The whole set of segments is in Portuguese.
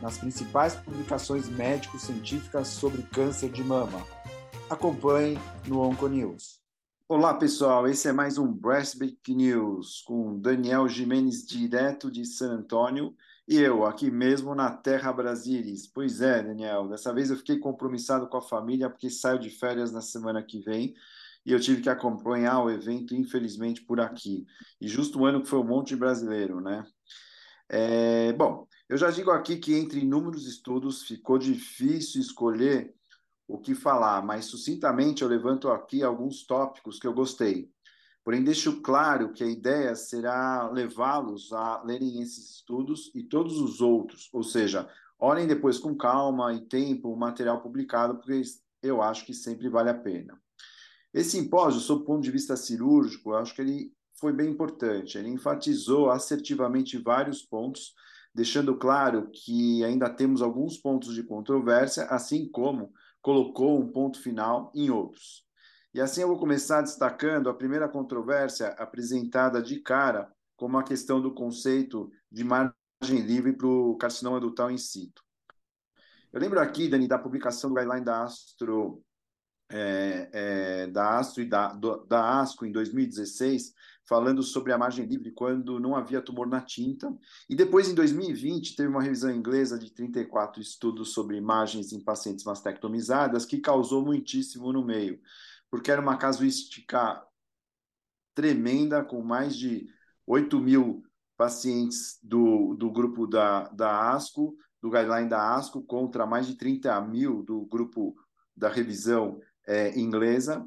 nas principais publicações médico-científicas sobre câncer de mama. Acompanhe no Onconews. Olá, pessoal. Esse é mais um Breastbeak News com Daniel Jimenez, direto de San Antônio, e eu, aqui mesmo na Terra Brasilis. Pois é, Daniel, dessa vez eu fiquei compromissado com a família porque saio de férias na semana que vem e eu tive que acompanhar o evento, infelizmente, por aqui. E justo o ano que foi um monte de brasileiro, né? É, bom, eu já digo aqui que entre inúmeros estudos ficou difícil escolher o que falar, mas sucintamente eu levanto aqui alguns tópicos que eu gostei. Porém, deixo claro que a ideia será levá-los a lerem esses estudos e todos os outros, ou seja, olhem depois com calma e tempo o material publicado, porque eu acho que sempre vale a pena. Esse simpósio, sob o ponto de vista cirúrgico, eu acho que ele foi bem importante. Ele enfatizou assertivamente vários pontos deixando claro que ainda temos alguns pontos de controvérsia, assim como colocou um ponto final em outros. E assim eu vou começar destacando a primeira controvérsia apresentada de cara como a questão do conceito de margem livre para o carcinoma adultal in situ. Eu lembro aqui, Dani, da publicação do guideline da Astro, é, é, da Astro e da, do, da ASCO em 2016, falando sobre a margem livre quando não havia tumor na tinta. E depois, em 2020, teve uma revisão inglesa de 34 estudos sobre imagens em pacientes mastectomizadas que causou muitíssimo no meio, porque era uma casuística tremenda, com mais de 8 mil pacientes do, do grupo da, da ASCO, do guideline da ASCO, contra mais de 30 mil do grupo da revisão é, inglesa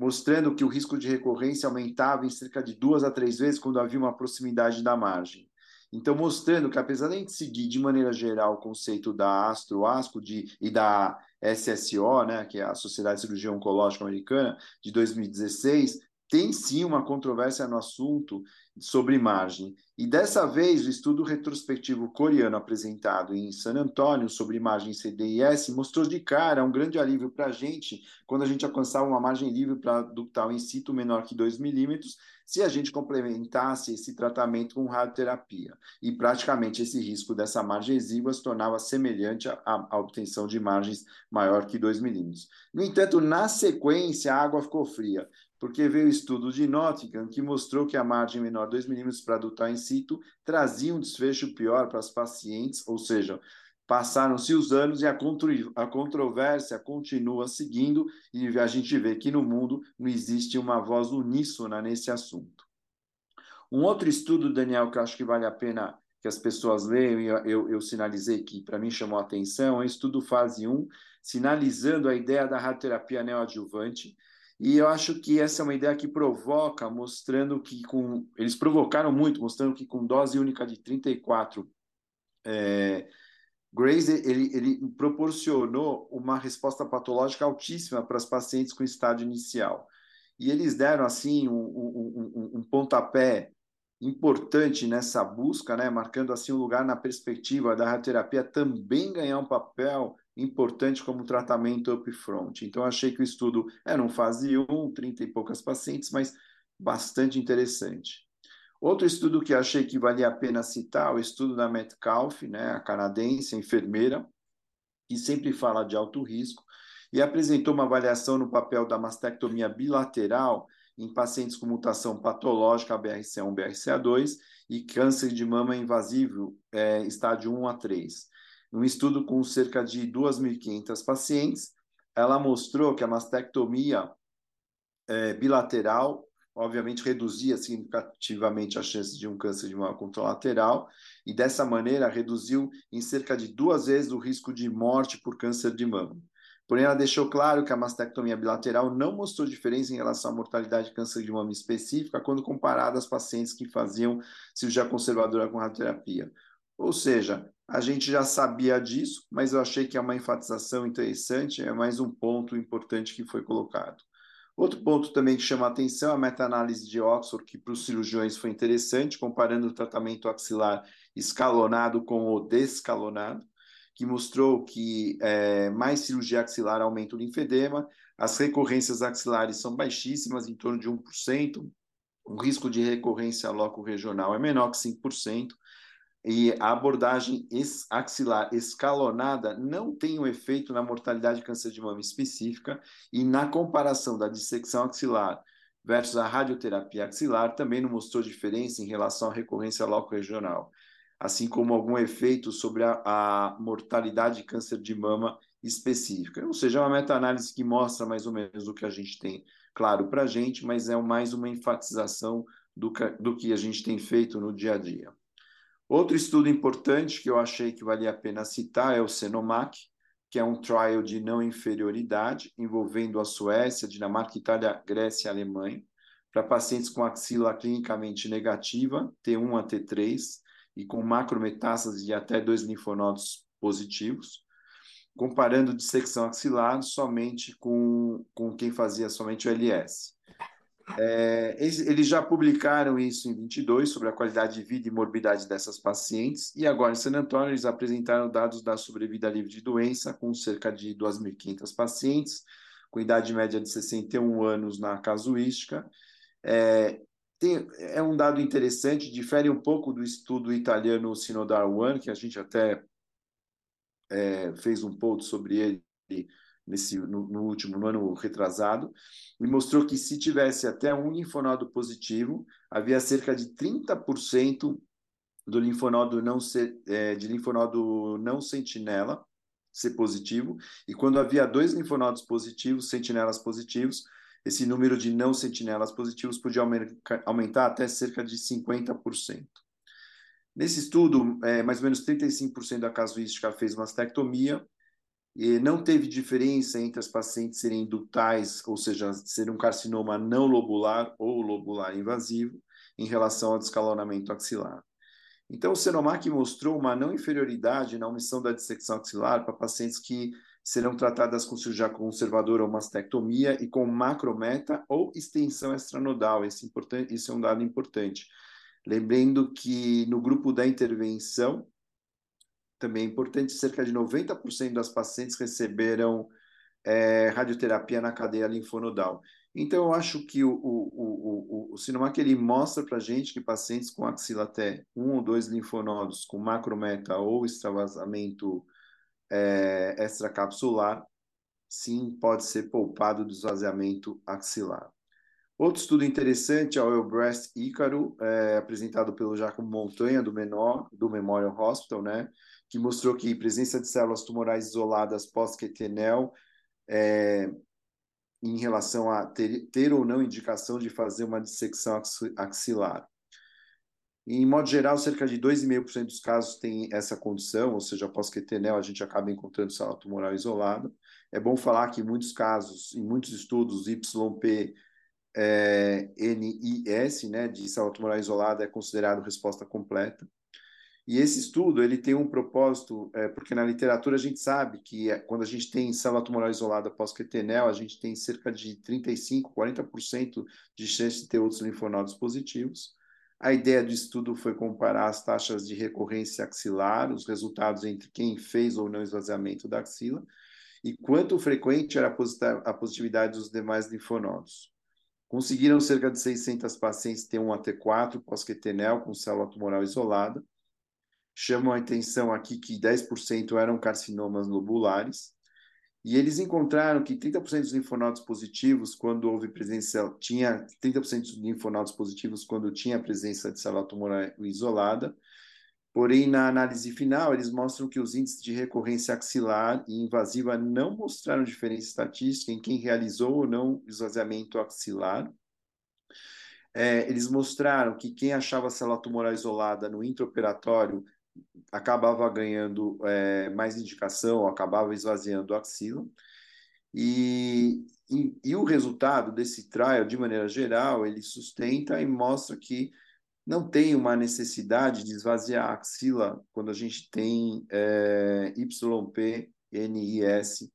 mostrando que o risco de recorrência aumentava em cerca de duas a três vezes quando havia uma proximidade da margem. Então, mostrando que, apesar de a gente seguir de maneira geral o conceito da ASTRO-ASCO de, e da SSO, né, que é a Sociedade de Cirurgia Oncológica Americana, de 2016, tem sim uma controvérsia no assunto sobre margem. E dessa vez, o estudo retrospectivo coreano apresentado em San Antônio sobre margem CDIS mostrou de cara um grande alívio para a gente quando a gente alcançava uma margem livre para ductal in situ menor que 2 milímetros, se a gente complementasse esse tratamento com radioterapia. E praticamente esse risco dessa margem exígua se tornava semelhante à, à obtenção de margens maior que 2 milímetros. No entanto, na sequência, a água ficou fria porque veio o estudo de Nottingham que mostrou que a margem menor 2 milímetros para adotar in situ trazia um desfecho pior para as pacientes, ou seja, passaram-se os anos e a, a controvérsia continua seguindo e a gente vê que no mundo não existe uma voz uníssona nesse assunto. Um outro estudo, Daniel, que eu acho que vale a pena que as pessoas leiam, e eu, eu sinalizei que para mim chamou a atenção, é o estudo fase 1, sinalizando a ideia da radioterapia neoadjuvante, e eu acho que essa é uma ideia que provoca, mostrando que com. Eles provocaram muito, mostrando que com dose única de 34 é, Grace ele, ele proporcionou uma resposta patológica altíssima para as pacientes com estágio inicial. E eles deram assim um, um, um, um pontapé importante nessa busca, né, marcando assim um lugar na perspectiva da radioterapia também ganhar um papel importante como tratamento upfront. Então, achei que o estudo era um fase 1, 30 e poucas pacientes, mas bastante interessante. Outro estudo que achei que valia a pena citar, o estudo da Metcalfe, né, a canadense, a enfermeira, que sempre fala de alto risco, e apresentou uma avaliação no papel da mastectomia bilateral em pacientes com mutação patológica BRCA1, BRCA2 e câncer de mama invasivo, é, estágio 1 a 3 um estudo com cerca de 2.500 pacientes, ela mostrou que a mastectomia é, bilateral, obviamente, reduzia significativamente a chance de um câncer de mama contralateral, e dessa maneira reduziu em cerca de duas vezes o risco de morte por câncer de mama. Porém, ela deixou claro que a mastectomia bilateral não mostrou diferença em relação à mortalidade de câncer de mama específica quando comparada às pacientes que faziam cirurgia conservadora com radioterapia. Ou seja, A gente já sabia disso, mas eu achei que é uma enfatização interessante, é mais um ponto importante que foi colocado. Outro ponto também que chama a atenção é a meta-análise de Oxford, que para os cirurgiões foi interessante, comparando o tratamento axilar escalonado com o descalonado, que mostrou que é, mais cirurgia axilar aumenta o linfedema, as recorrências axilares são baixíssimas, em torno de 1%, o risco de recorrência loco-regional é menor que 5%, e a abordagem axilar escalonada não tem um efeito na mortalidade de câncer de mama específica e na comparação da dissecção axilar versus a radioterapia axilar também não mostrou diferença em relação à recorrência loco-regional, assim como algum efeito sobre a, a mortalidade de câncer de mama específica. Ou seja, é uma meta-análise que mostra mais ou menos o que a gente tem claro para a gente, mas é mais uma enfatização do que, do que a gente tem feito no dia a dia. Outro estudo importante que eu achei que valia a pena citar é o Senomac, que é um trial de não inferioridade envolvendo a Suécia, Dinamarca, Itália, Grécia e Alemanha, para pacientes com axila clinicamente negativa, T1 a T3, e com macrometástase de até dois linfonodos positivos, comparando dissecção axilar somente com, com quem fazia somente o LS. É, eles já publicaram isso em 22 sobre a qualidade de vida e morbidade dessas pacientes, e agora em San Antônio eles apresentaram dados da sobrevida livre de doença com cerca de 2.500 pacientes, com idade média de 61 anos na casuística. É, tem, é um dado interessante, difere um pouco do estudo italiano Sinodar One, que a gente até é, fez um post sobre ele nesse, no, no, último no ano retrasado, e mostrou que se tivesse até um linfonodo positivo, havia cerca de 30% do linfonodo não ser, é, de linfonodo não sentinela ser positivo, e quando havia dois linfonodos positivos, sentinelas positivos, esse número de não sentinelas positivos podia aumentar até cerca de 50%. Nesse estudo, é, mais ou menos 35% da casuística fez mastectomia, e não teve diferença entre as pacientes serem ductais, ou seja, ser um carcinoma não lobular ou lobular invasivo, em relação ao descalonamento axilar. Então, o Senomac mostrou uma não inferioridade na omissão da dissecção axilar para pacientes que serão tratadas com cirurgia conservadora ou mastectomia e com macrometa ou extensão extranodal. Esse, importante, esse é um dado importante. Lembrando que no grupo da intervenção, também é importante, cerca de 90% das pacientes receberam é, radioterapia na cadeia linfonodal. Então, eu acho que o, o, o, o, o Sinomac ele mostra para a gente que pacientes com axila até um ou dois linfonodos com macrometa ou extravasamento é, extracapsular, sim, pode ser poupado do esvaziamento axilar. Outro estudo interessante é o Elbreast Ícaro, é, apresentado pelo Jacob Montanha, do, menor, do Memorial Hospital, né, que mostrou que presença de células tumorais isoladas pós-quetenel é, em relação a ter, ter, ou não indicação de fazer uma dissecção axilar. Em modo geral, cerca de 2,5% dos casos tem essa condição, ou seja, pós-quetenel a gente acaba encontrando célula tumoral isolada. É bom falar que em muitos casos, em muitos estudos, YP é, né, de célula tumoral isolada, é considerado resposta completa. E esse estudo ele tem um propósito, é, porque na literatura a gente sabe que é, quando a gente tem célula tumoral isolada pós-quetenel, a gente tem cerca de 35, 40% de chance de ter outros linfonodos positivos. A ideia do estudo foi comparar as taxas de recorrência axilar, os resultados entre quem fez ou não esvaziamento da axila, e quanto frequente era a positividade dos demais linfonodos. Conseguiram cerca de 600 pacientes ter um AT4 pós-quetenel com célula tumoral isolada, chamam a atenção aqui que 10% eram carcinomas lobulares, e eles encontraram que 30% dos linfonodos positivos, quando houve presença, tinha 30% dos linfonodos positivos quando tinha presença de célula tumoral isolada, porém, na análise final, eles mostram que os índices de recorrência axilar e invasiva não mostraram diferença estatística em quem realizou ou não esvaziamento axilar, é, eles mostraram que quem achava a célula tumoral isolada no intraoperatório acabava ganhando é, mais indicação, acabava esvaziando a axila. E, e, e, o resultado desse trial, de maneira geral, ele sustenta e mostra que não tem uma necessidade de esvaziar a axila quando a gente tem é, YP, NIS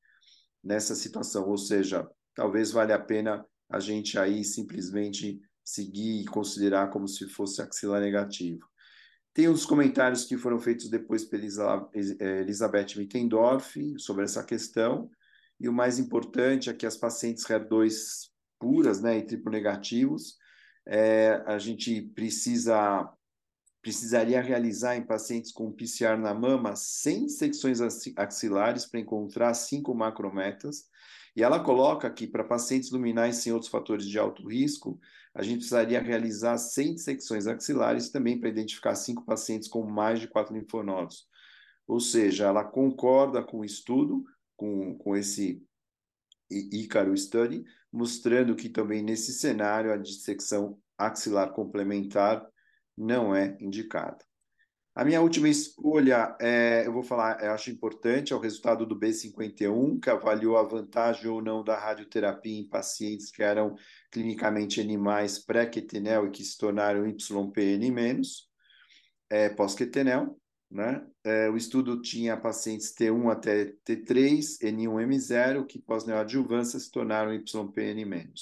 nessa situação, ou seja, talvez valha a pena a gente aí simplesmente seguir e considerar como se fosse axila negativo. Tem uns comentários que foram feitos depois pela é, Elizabeth Mittendorf sobre essa questão, e o mais importante é que as pacientes HER2 puras né, e triplo negativos, é, a gente precisa precisaria realizar em pacientes com PCR na mama 100 secções axilares para encontrar cinco macrometas. E ela coloca que para pacientes luminais sem outros fatores de alto risco, a gente precisaria realizar 100 secções axilares também para identificar cinco pacientes com mais de quatro linfonodos. Ou seja, ela concorda com o estudo, com, com esse Ícaro Study, mostrando que também nesse cenário a dissecção axilar complementar não é indicada. A minha última escolha, é, eu vou falar, eu acho importante, é o resultado do B51, que avaliou a vantagem ou não da radioterapia em pacientes que eram clinicamente animais pré-quetenel e que se tornaram YPN-, é, pós-quetenel. Né? É, o estudo tinha pacientes T1 até T3, N1M0, que pós-neoadjuvância se tornaram YPN-,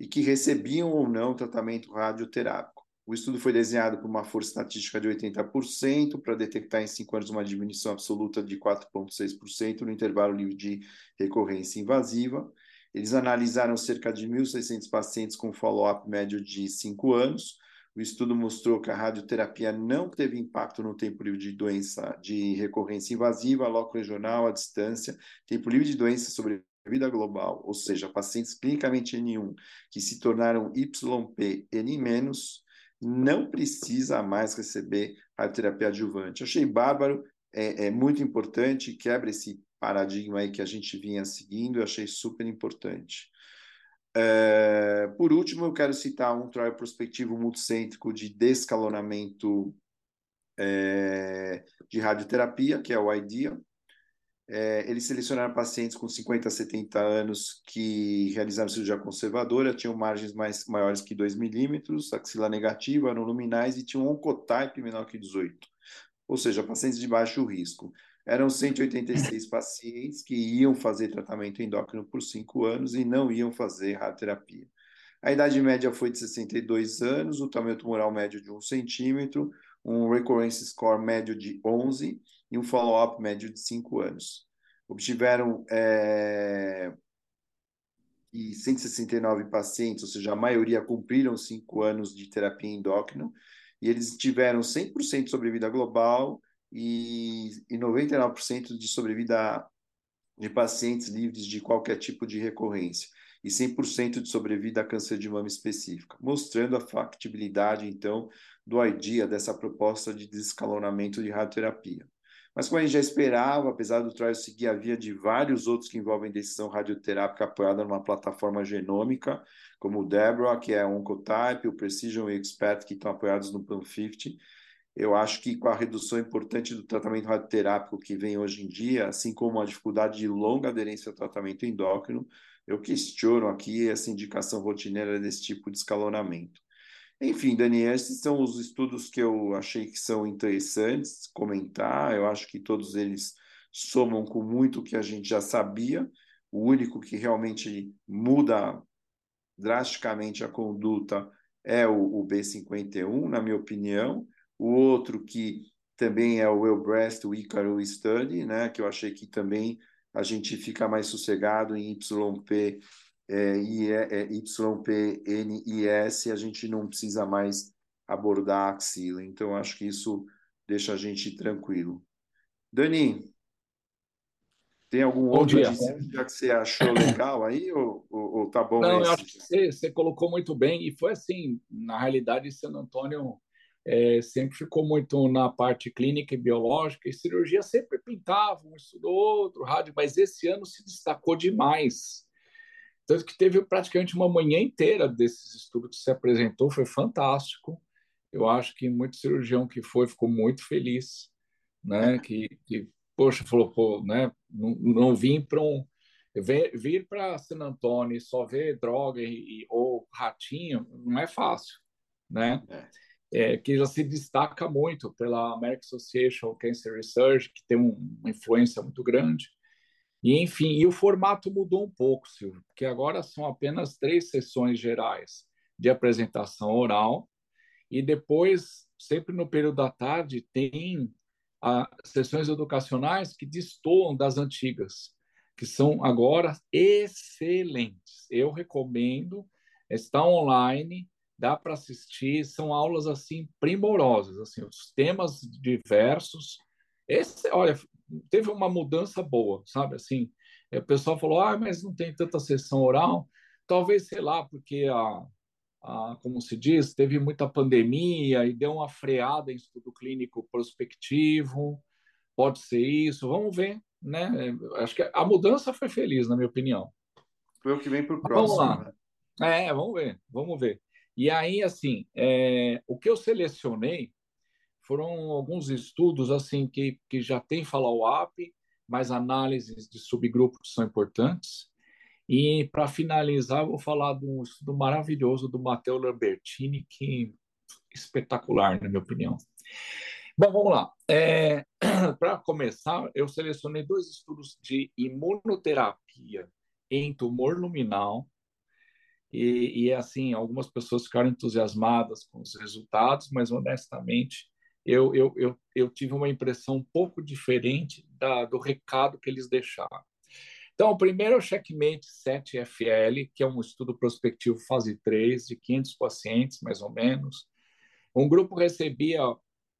e que recebiam ou não tratamento radioterápico. O estudo foi desenhado por uma força estatística de 80% para detectar em 5 anos uma diminuição absoluta de 4,6% no intervalo livre de recorrência invasiva. Eles analisaram cerca de 1.600 pacientes com follow-up médio de 5 anos. O estudo mostrou que a radioterapia não teve impacto no tempo livre de doença de recorrência invasiva, loco regional, à distância, tempo livre de doença sobre vida global, ou seja, pacientes clinicamente N1 que se tornaram YP N-, não precisa mais receber radioterapia adjuvante. Achei bárbaro, é, é, muito importante, quebra esse paradigma aí que a gente vinha seguindo, eu achei super importante. É, por último, eu quero citar um trial prospectivo multicêntrico de descalonamento é, de radioterapia, que é o IDEA, é, eles selecionaram pacientes com 50 a 70 anos que realizaram cirurgia conservadora, tinham margens mais, maiores que 2 milímetros, axila negativa, eram luminais e tinham um oncotype menor que 18. Ou seja, pacientes de baixo risco. Eram 186 pacientes que iam fazer tratamento endócrino por 5 anos e não iam fazer radioterapia. A idade média foi de 62 anos, o tamanho tumoral médio de 1 centímetro, um recurrence score médio de 11 e um follow-up médio de 5 anos. Obtiveram é, e 169 pacientes, ou seja, a maioria cumpriram 5 anos de terapia endócrina, e eles tiveram 100% de sobrevida global e, e 99% de sobrevida de pacientes livres de qualquer tipo de recorrência e 100% de sobrevida a câncer de mama específica, mostrando a factibilidade, então, do IDEA dessa proposta de desescalonamento de radioterapia. Mas como a gente já esperava, apesar do trial seguir a via de vários outros que envolvem decisão radioterápica apoiada numa plataforma genômica, como o Debra, que é o Oncotype, o Precision e o Expert, que estão apoiados no PAN50, eu acho que com a redução importante do tratamento radioterápico que vem hoje em dia, assim como a dificuldade de longa aderência ao tratamento endócrino, eu questiono aqui essa indicação rotineira desse tipo de escalonamento. Enfim, Dani, esses são os estudos que eu achei que são interessantes comentar. Eu acho que todos eles somam com muito que a gente já sabia. O único que realmente muda drasticamente a conduta é o, o B51, na minha opinião. O outro que também é o Elbreast, o Icaro Study, né, que eu achei que também a gente fica mais sossegado em YP é, é, YPNIS, a gente não precisa mais abordar a axila. Então, acho que isso deixa a gente tranquilo. Dani, tem algum bom outro dia. que você achou legal aí, ou, ou, ou tá bom Não, esse? eu acho que você, você, colocou muito bem, e foi assim, na realidade, San Antônio é, sempre ficou muito na parte clínica e biológica, e cirurgia sempre pintava, um estudou outro, rádio, mas esse ano se destacou demais tanto que teve praticamente uma manhã inteira desses estudos que se apresentou, foi fantástico. Eu acho que muito cirurgião que foi ficou muito feliz, né? Que, que poxa, falou, pô, né? Não, não vim para um vir, para San Antônio só ver droga e, ou ratinho não é fácil, né? É. é, que já se destaca muito pela American Association of Cancer Research, que tem um, uma influência muito grande. E, enfim, e o formato mudou um pouco, Silvio, porque agora são apenas três sessões gerais de apresentação oral, e depois, sempre no período da tarde, tem a, sessões educacionais que destoam das antigas, que são agora excelentes. Eu recomendo, está online, dá para assistir, são aulas assim primorosas, assim, os temas diversos. Esse, olha, teve uma mudança boa, sabe? Assim, o pessoal falou, ah, mas não tem tanta sessão oral. Talvez, sei lá, porque a, a, como se diz, teve muita pandemia e deu uma freada em estudo clínico prospectivo. Pode ser isso, vamos ver, né? Acho que a mudança foi feliz, na minha opinião. Foi o que vem para o próximo. Vamos lá. Né? É, vamos ver, vamos ver. E aí, assim, é, o que eu selecionei foram alguns estudos assim que, que já tem follow-up, mas análises de subgrupos são importantes. E, para finalizar, vou falar de um estudo maravilhoso do Matteo Lambertini, que espetacular, na minha opinião. Bom, vamos lá. É, para começar, eu selecionei dois estudos de imunoterapia em tumor luminal. E, e assim, algumas pessoas ficaram entusiasmadas com os resultados, mas honestamente, eu, eu, eu, eu tive uma impressão um pouco diferente da, do recado que eles deixaram. Então, o primeiro é o Checkmate 7FL, que é um estudo prospectivo fase 3, de 500 pacientes, mais ou menos. Um grupo recebia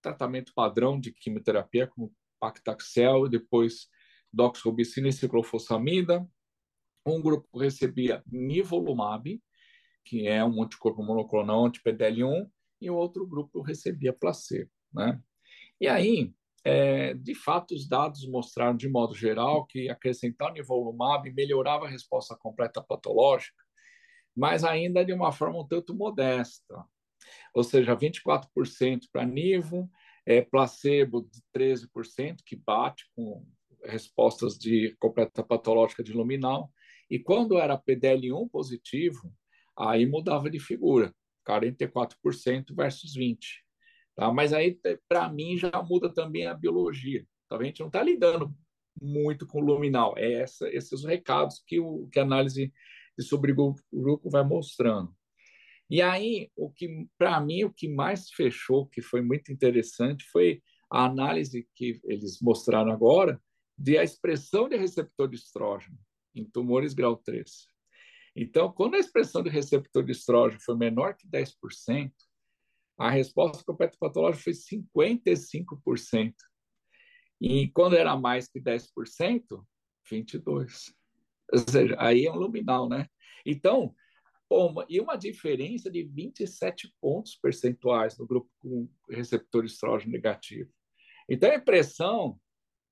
tratamento padrão de quimioterapia, como paclitaxel, e depois doxorubicina e ciclofosfamida. Um grupo recebia nivolumab, que é um anticorpo monoclonal anti-PDL1, e o outro grupo recebia placebo. Né? E aí, é, de fato, os dados mostraram, de modo geral, que acrescentar o nivolumab melhorava a resposta completa patológica, mas ainda de uma forma um tanto modesta. Ou seja, 24% para nivo, é, placebo de 13%, que bate com respostas de completa patológica de luminal, e quando era PDL1 positivo, aí mudava de figura, 44% versus 20%. Tá? Mas aí, para mim, já muda também a biologia. Tá? A gente não está lidando muito com o luminal. É essa, esses recados que, o, que a análise de subgrupo vai mostrando. E aí, o que para mim o que mais fechou, que foi muito interessante, foi a análise que eles mostraram agora de a expressão de receptor de estrógeno em tumores grau 3. Então, quando a expressão de receptor de estrógeno foi menor que 10%, a resposta completa patológica foi 55%. E quando era mais que 10%, 22%. Ou seja, aí é um luminal, né? Então, uma, e uma diferença de 27 pontos percentuais no grupo com receptor estrógeno negativo. Então, a impressão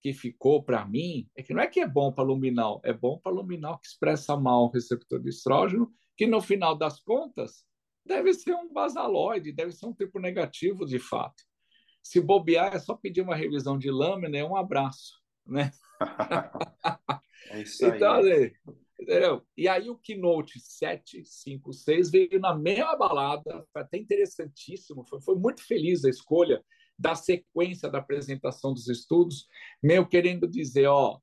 que ficou para mim é que não é que é bom para luminal, é bom para luminal que expressa mal o receptor de estrógeno, que no final das contas deve ser um basaloide, deve ser um tipo negativo de fato. Se bobear, é só pedir uma revisão de lâmina e um abraço, né? é isso aí. Então, entendeu? E aí o Keynote 756 veio na mesma balada, foi até interessantíssimo, foi, foi muito feliz a escolha da sequência da apresentação dos estudos, meio querendo dizer, ó,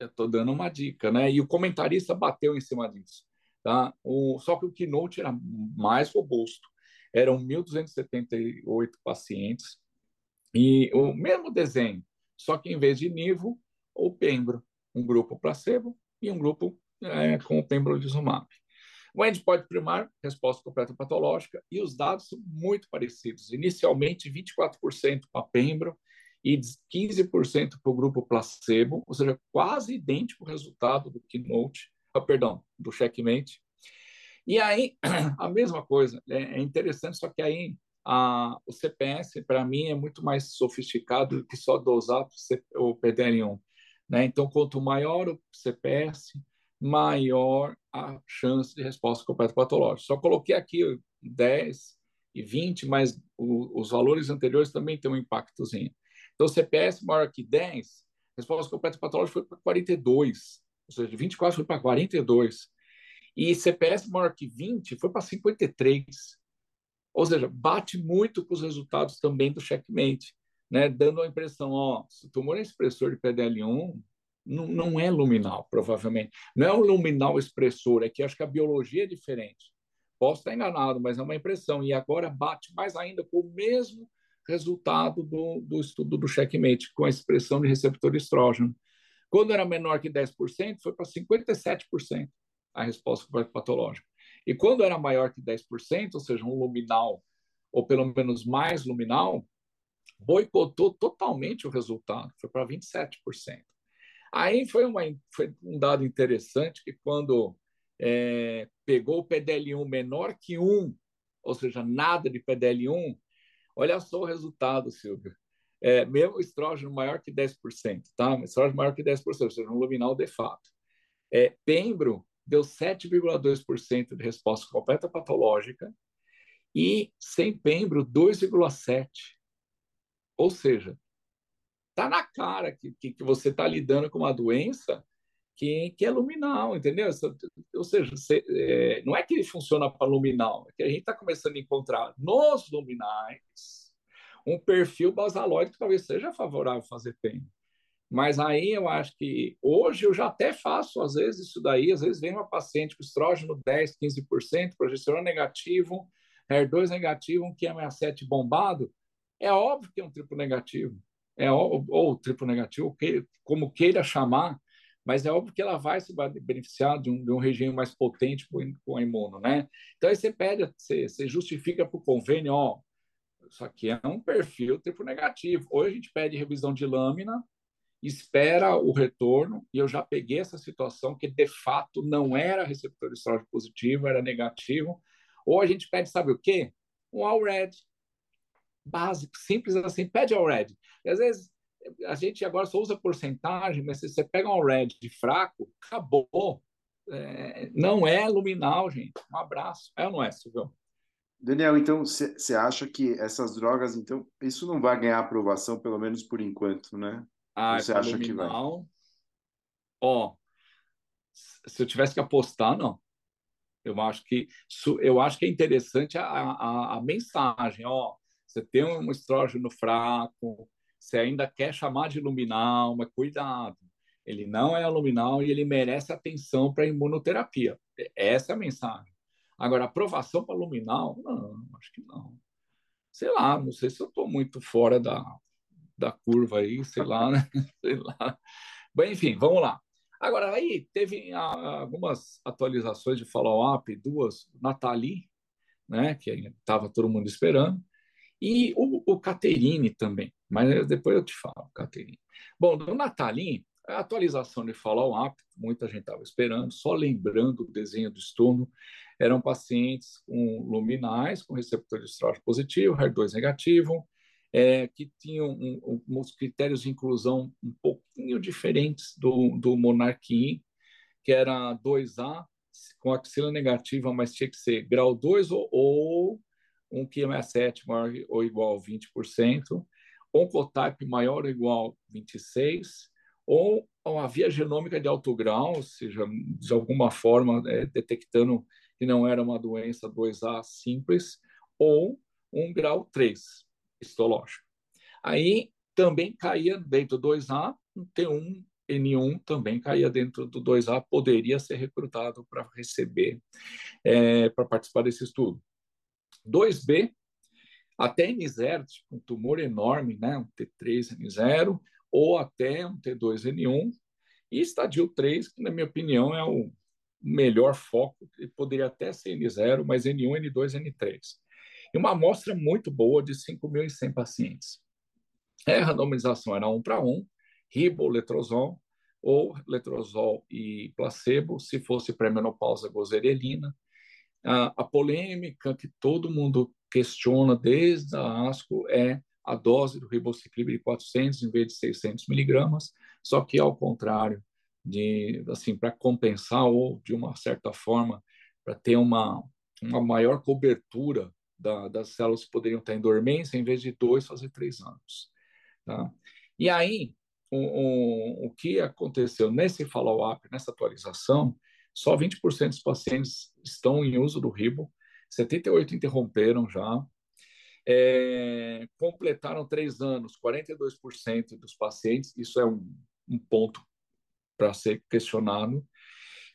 eu estou dando uma dica, né? E o comentarista bateu em cima disso. Tá? O, só que o Keynote era mais robusto. Eram 1.278 pacientes e o mesmo desenho, só que em vez de nivo, o pembro, um grupo placebo e um grupo é, com o pembrolizumab. O endpoint primário, resposta completa patológica, e os dados são muito parecidos. Inicialmente, 24% para pembro e 15% para o grupo placebo, ou seja, quase idêntico o resultado do Keynote ah, perdão, do checkmate. E aí, a mesma coisa, é, é interessante, só que aí a, o CPS, para mim, é muito mais sofisticado do que só dosar o PDL1. Né? Então, quanto maior o CPS, maior a chance de resposta completa patológica. Só coloquei aqui 10 e 20, mas o, os valores anteriores também têm um impactozinho. Então, CPS maior que 10, resposta completa patológica foi para 42 ou seja, de 24 foi para 42. E CPS maior que 20 foi para 53. Ou seja, bate muito com os resultados também do checkmate, né? dando a impressão, ó, se o tumor é expressor de PDL1, não, não é luminal, provavelmente. Não é um luminal expressor, é que acho que a biologia é diferente. Posso estar enganado, mas é uma impressão. E agora bate mais ainda com o mesmo resultado do, do estudo do checkmate, com a expressão de receptor estrógeno. Quando era menor que 10%, foi para 57% a resposta patológica. E quando era maior que 10%, ou seja, um luminal, ou pelo menos mais luminal, boicotou totalmente o resultado, foi para 27%. Aí foi, uma, foi um dado interessante que quando é, pegou o PDL1 menor que 1, ou seja, nada de PDL1, olha só o resultado, Silvio. É, mesmo estrógeno maior que 10%, tá? Estrógeno maior que 10%, ou seja, um luminal de fato. É, pembro deu 7,2% de resposta completa patológica e sem pembro 2,7%. Ou seja, tá na cara que, que, que você está lidando com uma doença que, que é luminal, entendeu? Ou seja, você, é, não é que ele funciona para luminal, é que a gente está começando a encontrar nos luminais um perfil basaloide que talvez seja favorável fazer pembro. Mas aí eu acho que hoje eu já até faço, às vezes, isso daí. Às vezes vem uma paciente com estrógeno 10, 15%, progesterona negativo, HER2 negativo, um QMA7 bombado. É óbvio que é um triplo negativo. É ou, ou triplo negativo, como queira chamar, mas é óbvio que ela vai se beneficiar de um, de um regime mais potente com a imuno, né? Então aí você pede, você, você justifica para o convênio, ó, isso aqui é um perfil triplo negativo. Hoje a gente pede revisão de lâmina, espera o retorno, e eu já peguei essa situação que de fato não era receptor estrógeno positivo, era negativo, ou a gente pede, sabe o quê? Um ALRED, básico, simples assim, pede ALRED. E às vezes a gente agora só usa porcentagem, mas se você pega um ALRED fraco, acabou. É, não é luminal, gente. Um abraço. É ou não é, Silvio? Daniel, então você acha que essas drogas, então, isso não vai ganhar aprovação, pelo menos por enquanto, né? Ah, Você acha que vai? Ó, se eu tivesse que apostar, não. Eu acho que eu acho que é interessante a, a, a mensagem. Ó, você tem um estrógeno fraco, você ainda quer chamar de luminal, mas cuidado. Ele não é luminal e ele merece atenção para a imunoterapia. Essa é a mensagem. Agora, aprovação para luminal? Não, acho que não. Sei lá, não sei se eu estou muito fora da, da curva aí, sei lá, né? sei lá. Bem, enfim, vamos lá. Agora, aí teve algumas atualizações de follow-up, duas, Nathalie, né, que estava todo mundo esperando, e o, o Caterine também, mas depois eu te falo, Caterine. Bom, do Nathalie, a atualização de follow-up, muita gente estava esperando, só lembrando o desenho do estudo, eram pacientes com luminais, com receptor de estrógeno positivo, HER2 negativo, é, que tinham um, um, uns critérios de inclusão um pouquinho diferentes do, do Monarquim, que era 2A, com axila negativa, mas tinha que ser grau 2 ou, ou um QMA7 maior ou igual a 20%, oncotype maior ou igual a 26%, ou uma via genômica de alto grau, ou seja, de alguma forma é, detectando que não era uma doença 2A simples, ou um grau 3 histológico. Aí também caía dentro do 2A, T1, N1 também caía dentro do 2A, poderia ser recrutado para receber, é, para participar desse estudo. 2B, até N0, tipo um tumor enorme, né, um T3 N0, ou até um T2 N1, e estadio 3, que na minha opinião é o melhor foco, poderia até ser N0, mas N1, N2, N3 e uma amostra muito boa de 5.100 pacientes. É, a randomização era um para um, riboletrozol ou letrozol e placebo, se fosse pré-menopausa, gozerelina. A, a polêmica que todo mundo questiona desde a ASCO é a dose do ribociclib de 400 em vez de 600 miligramas, só que ao contrário de assim para compensar ou de uma certa forma para ter uma uma maior cobertura da, das células poderiam estar em dormência, em vez de dois, fazer três anos. Tá? E aí, o, o, o que aconteceu nesse follow-up, nessa atualização, só 20% dos pacientes estão em uso do ribo, 78 interromperam já. É, completaram três anos, 42% dos pacientes, isso é um, um ponto para ser questionado,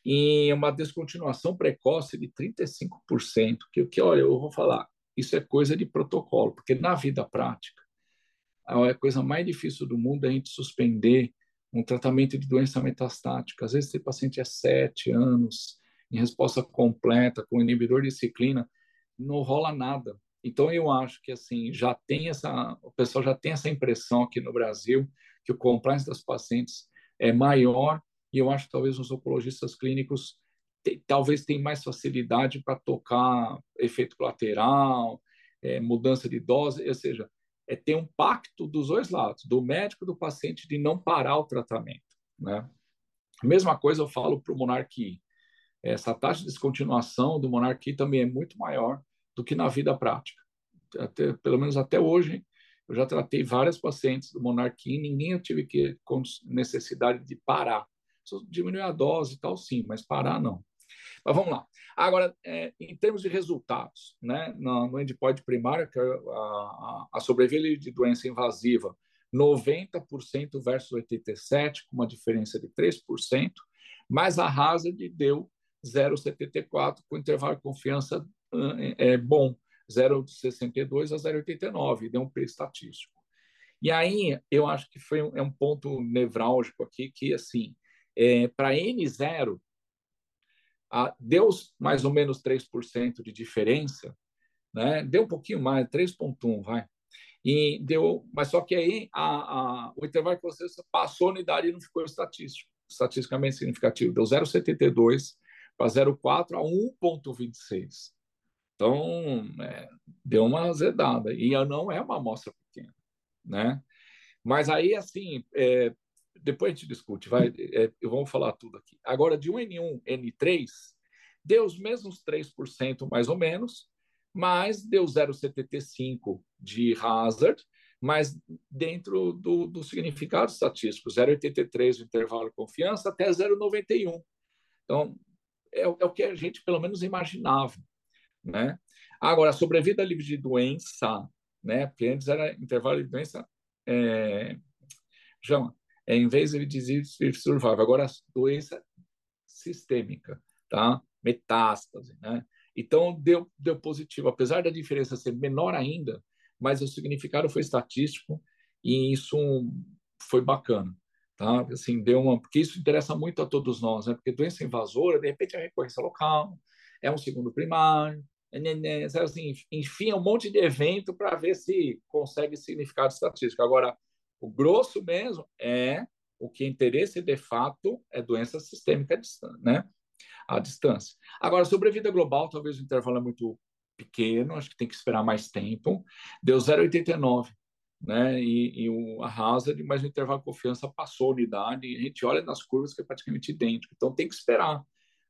e uma descontinuação precoce de 35%, que, que olha, eu vou falar, isso é coisa de protocolo, porque na vida prática, a coisa mais difícil do mundo é a gente suspender um tratamento de doença metastática. Às vezes, esse paciente é sete anos, em resposta completa, com inibidor de ciclina, não rola nada. Então, eu acho que assim já tem essa, o pessoal já tem essa impressão aqui no Brasil que o compliance das pacientes é maior e eu acho que talvez os oncologistas clínicos te, talvez tenham mais facilidade para tocar efeito colateral, é, mudança de dose, ou seja, é ter um pacto dos dois lados, do médico e do paciente, de não parar o tratamento. Né? Mesma coisa eu falo para o Monarquia. Essa taxa de descontinuação do Monarquia também é muito maior do que na vida prática. Até, pelo menos até hoje, eu já tratei várias pacientes do Monarquia e ninguém eu tive que com necessidade de parar. Só diminuir a dose e tal, sim, mas parar não. Mas vamos lá. Agora, é, em termos de resultados, né, no, no endpoint primário, que é a, a sobrevida de doença invasiva, 90% versus 87%, com uma diferença de 3%, mas a hazard deu 0,74, com intervalo de confiança é, é bom, 0,62 a 0,89, deu um preço estatístico. E aí, eu acho que foi um, é um ponto nevrálgico aqui, que, assim, é, para N0, ah, deu mais ou menos 3% de diferença, né? deu um pouquinho mais, 3,1, vai. E deu, mas só que aí a, a, o intervalo de consciência passou a unidade e não ficou estatístico, estatisticamente significativo. Deu 0,72 para 0,4 a 1,26. Então, é, deu uma azedada. E não é uma amostra pequena, né? Mas aí, assim, é, depois a gente discute, vai, é, vou falar tudo aqui. Agora, de 1N1, N3, deu os mesmos 3% mais ou menos, mas deu 0,75 de hazard, mas dentro do, do significado estatístico, 0,83 o intervalo de confiança até 0,91. Então, é, é, o que a gente pelo menos imaginava, né? Agora, sobrevida livre de doença, né? Porque antes era intervalo de doença, é, chama, é, em vez de disease survival, agora doença sistêmica, tá? Metástase, né? Então, deu, deu positivo, apesar da diferença ser menor ainda, mas o significado foi estatístico e isso foi bacana, tá? Assim, deu uma, porque isso interessa muito a todos nós, né? Porque doença invasora, de repente, é recorrência local, é um segundo primário, é, né, né, assim, enfim, um monte de evento para ver se consegue significado estatístico. Agora, o grosso mesmo é o que interesse de fato é doença sistêmica né? à distância. Agora, sobre a vida global, talvez o intervalo é muito pequeno, acho que tem que esperar mais tempo. Deu 0,89, né? E, e o, hazard, mas o intervalo de confiança passou a unidade, e a gente olha nas curvas que é praticamente idêntico, então tem que esperar,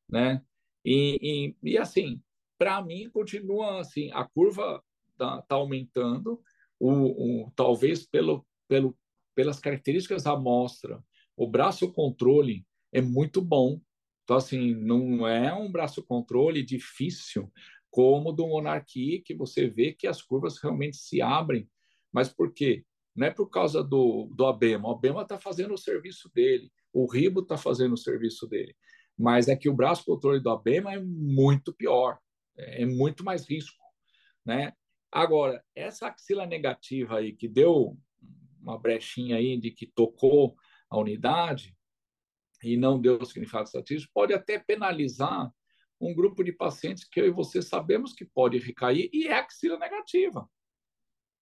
né? E, e, e assim, para mim, continua assim, a curva está tá aumentando, o, o, talvez pelo, pelo pelas características da amostra, o braço controle é muito bom. Então, assim, não é um braço controle difícil como do Monarquia, que você vê que as curvas realmente se abrem. Mas por quê? Não é por causa do, do Abema. O Abema está fazendo o serviço dele, o Ribo está fazendo o serviço dele. Mas é que o braço controle do Abema é muito pior, é muito mais risco. Né? Agora, essa axila negativa aí que deu uma brechinha aí de que tocou a unidade e não deu significado estatístico, pode até penalizar um grupo de pacientes que eu e você sabemos que pode recair e é axila negativa.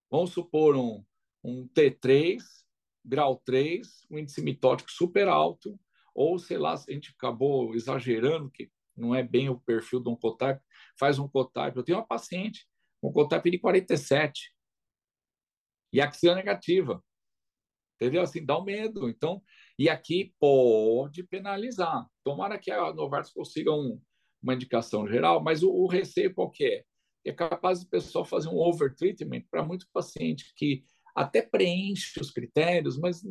Vamos supor um, um T3, grau 3, um índice mitótico super alto, ou sei lá, a gente acabou exagerando, que não é bem o perfil de um cotype, faz um cotype. Eu tenho uma paciente, um cotype de 47, e axila negativa. Entendeu? Assim, dá um medo. Então, e aqui pode penalizar. Tomara que a Novartis consiga um, uma indicação geral, mas o, o receio qual que é? É capaz do pessoal fazer um overtreatment para muito paciente que até preenche os critérios, mas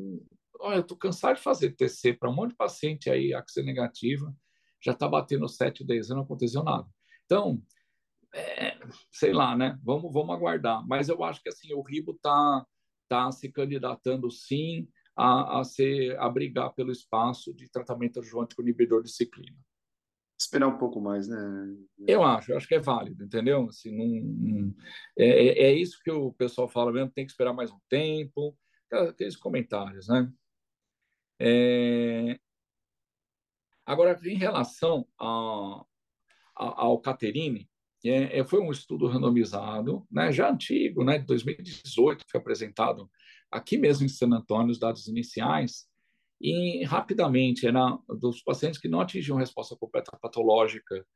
olha, eu estou cansado de fazer TC para um monte de paciente aí, axia negativa, já está batendo 7, 10 anos, não aconteceu nada. Então, é, sei lá, né? Vamos, vamos aguardar. Mas eu acho que assim o Ribo está tá se candidatando sim a, a ser a brigar pelo espaço de tratamento adjuvante com inibidor de ciclina. Esperar um pouco mais, né? Eu acho, eu acho que é válido, entendeu? Assim, não, não é, é, é isso que o pessoal fala mesmo, tem que esperar mais um tempo, aqueles comentários, né? É... Agora, em relação a, a, ao Caterine, é, é, foi um estudo randomizado, né, já antigo, né, de 2018, foi apresentado aqui mesmo em San Antônio, os dados iniciais, e rapidamente era dos pacientes que não atingiam resposta completa patológica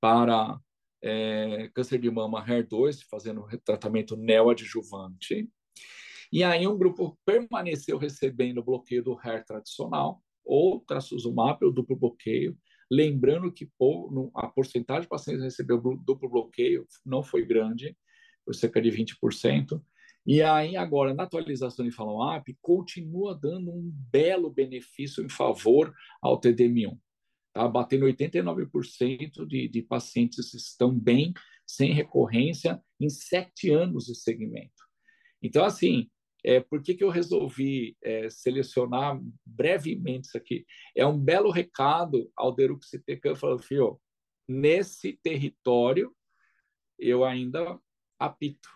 para é, câncer de mama HER2, fazendo tratamento neoadjuvante. E aí um grupo permaneceu recebendo o bloqueio do HER tradicional, ou trastuzumab, o duplo bloqueio, lembrando que a porcentagem de pacientes que recebeu duplo bloqueio não foi grande, foi cerca de 20%, e aí, agora, na atualização de follow-up, continua dando um belo benefício em favor ao TDM1. Tá? Batendo 89% de, de pacientes estão bem, sem recorrência, em sete anos de segmento. Então, assim, é, por que, que eu resolvi é, selecionar brevemente isso aqui? É um belo recado ao Deruxtecan falando, filho, nesse território eu ainda apito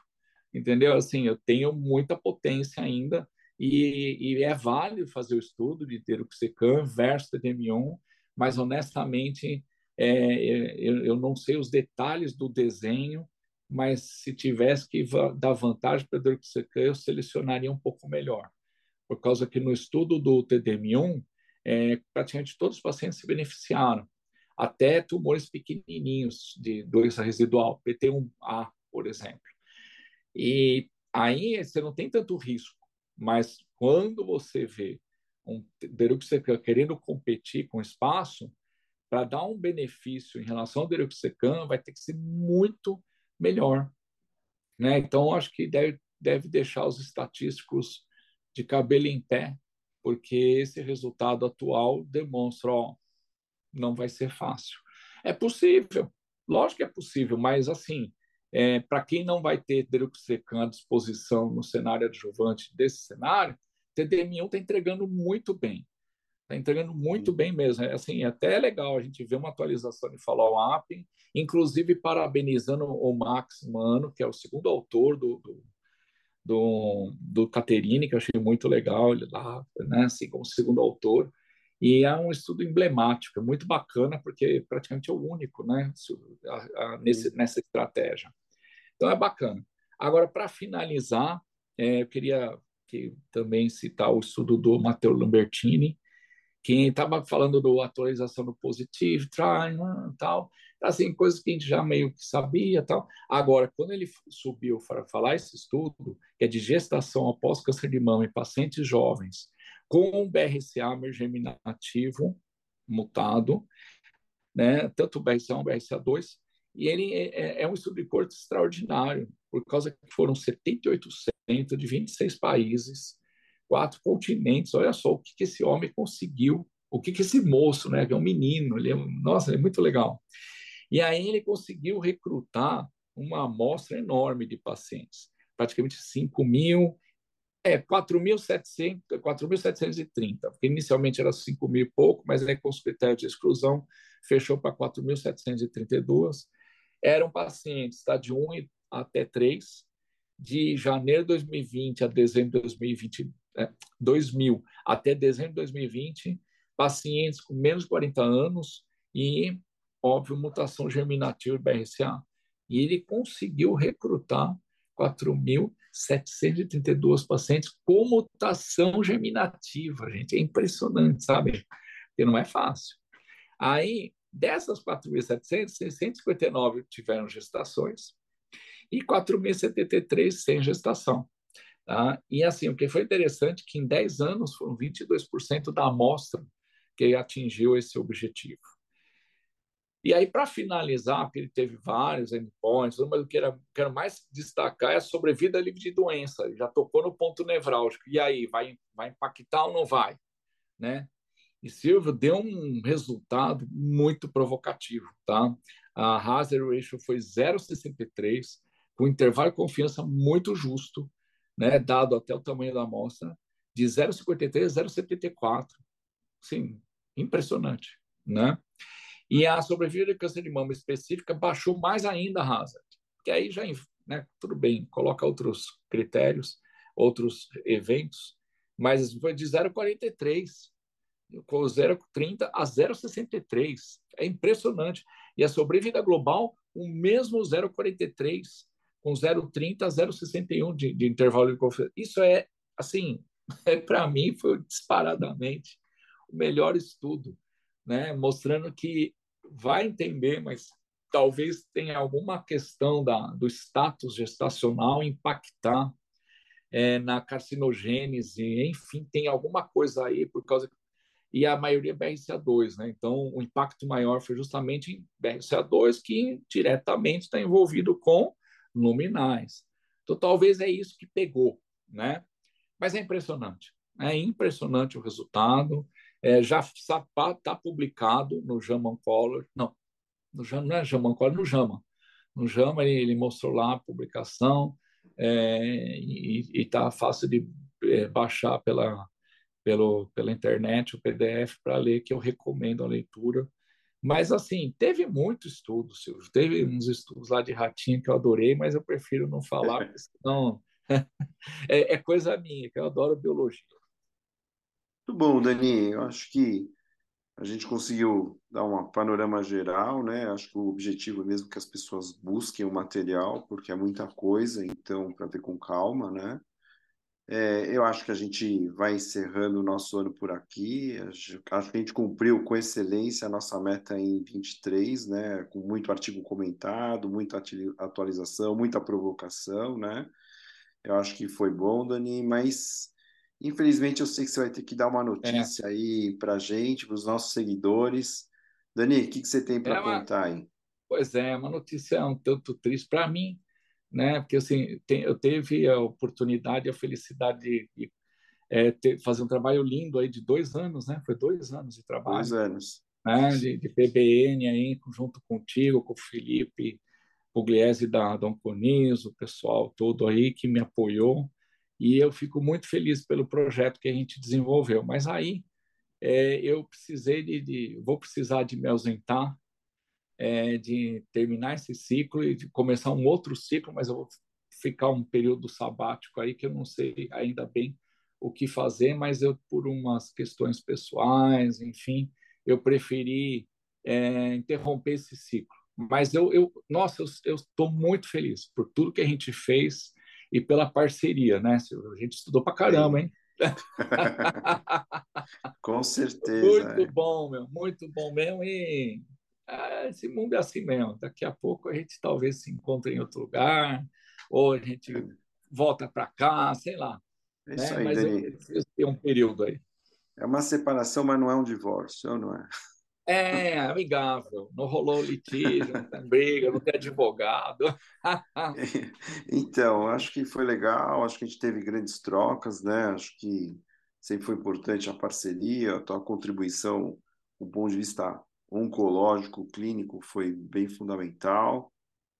entendeu? Assim, eu tenho muita potência ainda e, e é válido fazer o estudo de Deruxtecan versus TDM1, mas honestamente é, eu, eu, não sei os detalhes do desenho, mas se tivesse que dar vantagem para Deruxtecan, eu selecionaria um pouco melhor, por causa que no estudo do TDM1, é, praticamente todos os pacientes se beneficiaram, até tumores pequenininhos de doença residual, PT1A, por exemplo. E aí você não tem tanto risco, mas quando você vê um deruxtecan querendo competir com espaço, para dar um benefício em relação ao deruxtecan, vai ter que ser muito melhor. Né? Então, acho que deve, deve deixar os estatísticos de cabelo em pé, porque esse resultado atual demonstra, ó, não vai ser fácil. É possível, lógico que é possível, mas assim, é, Para quem não vai ter deruxtecan à disposição no cenário adjuvante desse cenário, TDM1 está entregando muito bem. Está entregando muito bem mesmo. É, assim, é até é legal a gente ver uma atualização de follow-up, inclusive parabenizando o Max Mano, que é o segundo autor do, do, do, do Caterine, que eu achei muito legal, ele lá, né, assim, como segundo autor. E é um estudo emblemático, é muito bacana, porque praticamente é o único né, a, a, nesse, nessa estratégia. Então é bacana. Agora, para finalizar, é, eu queria que, também citar o estudo do Matteo Lambertini, que estava falando da atualização do positivo, tal, assim, coisas que a gente já meio que sabia, tal. Agora, quando ele subiu para falar esse estudo, que é de gestação após câncer de mama em pacientes jovens com BRCA germinativo mutado, né, tanto o BRCA1 o BRCA2, e ele é, é, é, um estudo de corte extraordinário, por causa que foram 78 centros de 26 países, quatro continentes. Olha só o que, que esse homem conseguiu, o que, que esse moço, né, que é um menino, ele é, nossa, ele é muito legal. E aí ele conseguiu recrutar uma amostra enorme de pacientes, praticamente 5 mil, é, 4.730, porque inicialmente era 5 mil e pouco, mas aí com os critérios de exclusão fechou para 4.732 eram pacientes tá, de 1 até 3, de janeiro de 2020 a dezembro de 2020, é, 2000 até dezembro de 2020, pacientes com menos de 40 anos e, óbvio, mutação germinativa BRCA. E ele conseguiu recrutar 4.732 pacientes com mutação germinativa, gente. É impressionante, sabe? Porque não é fácil. Aí, Dessas 4.700, 659 tiveram gestações e 4.073 sem gestação. Tá? E assim, o que foi interessante é que em 10 anos foram 22% da amostra que atingiu esse objetivo. E aí, para finalizar, porque ele teve vários endpoints, mas o que eu quero mais destacar é a sobrevida livre de doença. Ele já tocou no ponto nevrálgico. E aí, vai, vai impactar ou não vai? Né? E Silvio deu um resultado muito provocativo, tá? a hazard ratio foi 0,63, com intervalo de confiança muito justo, né, dado até o tamanho da amostra, de 0,53 a 0,74. Sim, impressionante, né? E a sobrevida de câncer de mama específica baixou mais ainda a hazard, que aí já, né, tudo bem, coloca outros critérios, outros eventos, mas foi de 0,43 com 0,30 a 0,63. É impressionante. E a sobrevida global, o mesmo 0,43 com 0,30 a 0,61 de, de intervalo de confiança. Isso é, assim, é, para mim foi disparadamente o melhor estudo, né? mostrando que vai entender, mas talvez tenha alguma questão da, do status gestacional impactar é, na carcinogênese, enfim, tem alguma coisa aí por causa e a maioria é BRCA2, né? Então, o impacto maior foi justamente em BRCA2, que diretamente está envolvido com luminais. Então, talvez é isso que pegou, né? Mas é impressionante. É impressionante o resultado. É, já está publicado no JAMA Color. Não, no JAMA, não é JAMA Color, no JAMA. No JAMA ele, ele mostrou lá a publicação é, e está fácil de é, baixar pela, pelo, pela internet o PDF para ler, que eu recomendo a leitura. Mas, assim, teve muito estudo, Silvio. Teve uns estudos lá de ratinho que eu adorei, mas eu prefiro não falar, porque senão é, é coisa minha, que eu adoro biologia. Muito bom, Dani. Eu acho que a gente conseguiu dar um panorama geral, né? Acho que o objetivo é mesmo que as pessoas busquem o material, porque é muita coisa, então, para ver com calma, né? É, eu acho que a gente vai encerrando o nosso ano por aqui. Acho, que a gente cumpriu com excelência a nossa meta em 23, né? Com muito artigo comentado, muita atualização, muita provocação, né? Eu acho que foi bom, Dani, mas infelizmente eu sei que você vai ter que dar uma é. notícia é. aí para gente, para os nossos seguidores. Dani, o que, que você tem para é uma... contar aí? Pois é, uma notícia um tanto triste para mim né? Porque assim, tem, eu teve a oportunidade, a felicidade de, de é, ter, fazer um trabalho lindo aí de dois anos, né? Foi dois anos de trabalho. Dois anos. Né? De, de PBN aí, junto contigo, com o Felipe Pugliese da Dom o pessoal todo aí que me apoiou. E eu fico muito feliz pelo projeto que a gente desenvolveu. Mas aí é, eu precisei de, de, vou precisar de me ausentar é, de terminar esse ciclo e de começar um outro ciclo, mas eu vou ficar um período sabático aí que eu não sei ainda bem o que fazer, mas eu por umas questões pessoais, enfim, eu preferi é, interromper esse ciclo. Mas eu, eu nossa, eu estou muito feliz por tudo que a gente fez e pela parceria, né? A gente estudou para caramba, hein? Com certeza. Muito é. bom, meu, muito bom mesmo. E ah, esse mundo é assim mesmo. Daqui a pouco a gente talvez se encontre em outro lugar, ou a gente volta para cá, sei lá. É isso né? aí, mas Dani. eu preciso ter um período aí. É uma separação, mas não é um divórcio, não é? É, amigável. Não rolou litígio, não tem briga, não tem advogado. então, acho que foi legal, acho que a gente teve grandes trocas, né? Acho que sempre foi importante a parceria, a tua contribuição do ponto de vista oncológico, clínico, foi bem fundamental.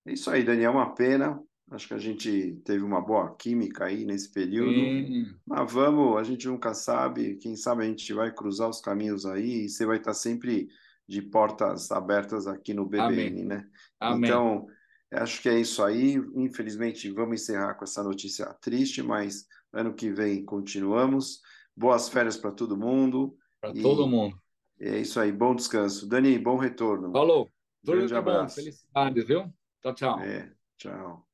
É isso aí, Daniel, é uma pena. Acho que a gente teve uma boa química aí nesse período. Sim. Mas vamos, a gente nunca sabe. Quem sabe a gente vai cruzar os caminhos aí e você vai estar sempre de portas abertas aqui no BBN, Amém. né? Amém. Então, acho que é isso aí. Infelizmente, vamos encerrar com essa notícia triste, mas ano que vem continuamos. Boas férias para todo mundo. Para e... todo mundo. É isso aí, bom descanso. Dani, bom retorno. Falou. Tudo de bom, felicidades, viu? Tchau, tchau. É, tchau.